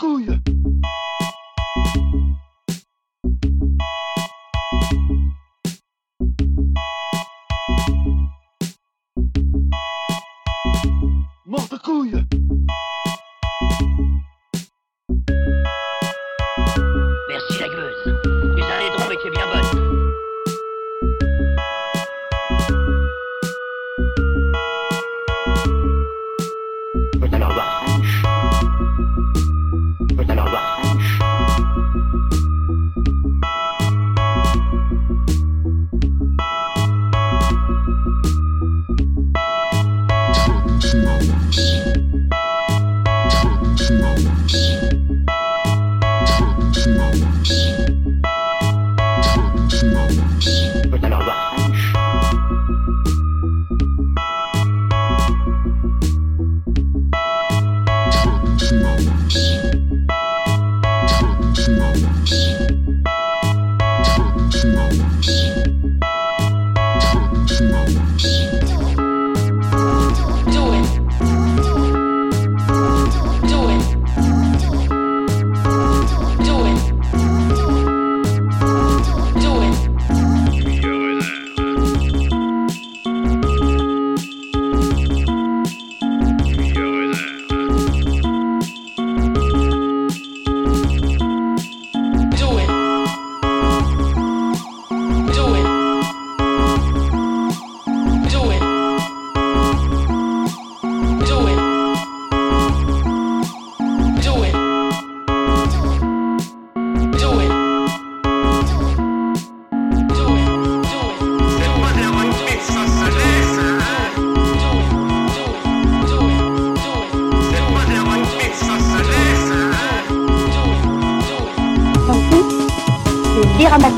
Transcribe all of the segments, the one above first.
Hallelujah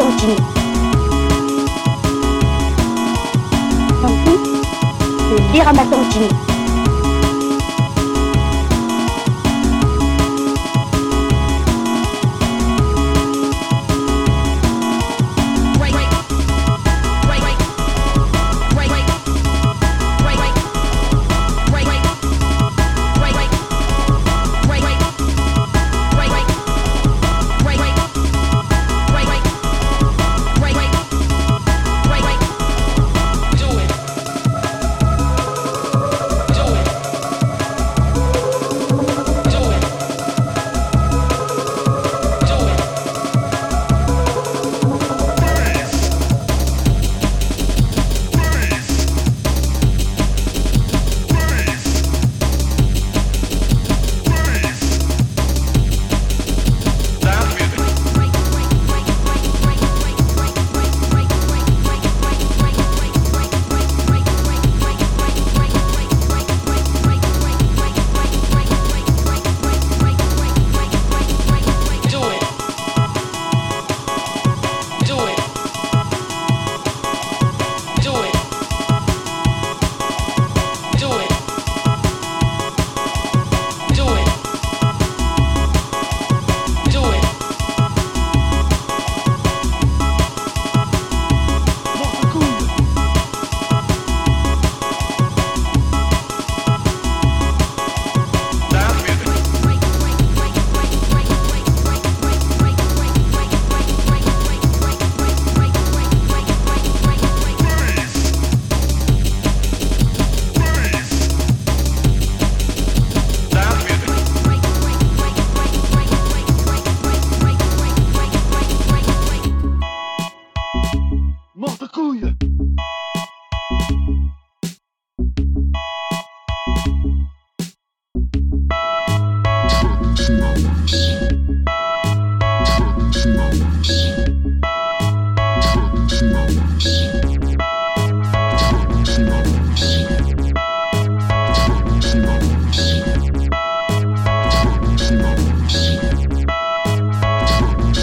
continue. Tant pis, le dérama continue.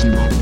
Simon.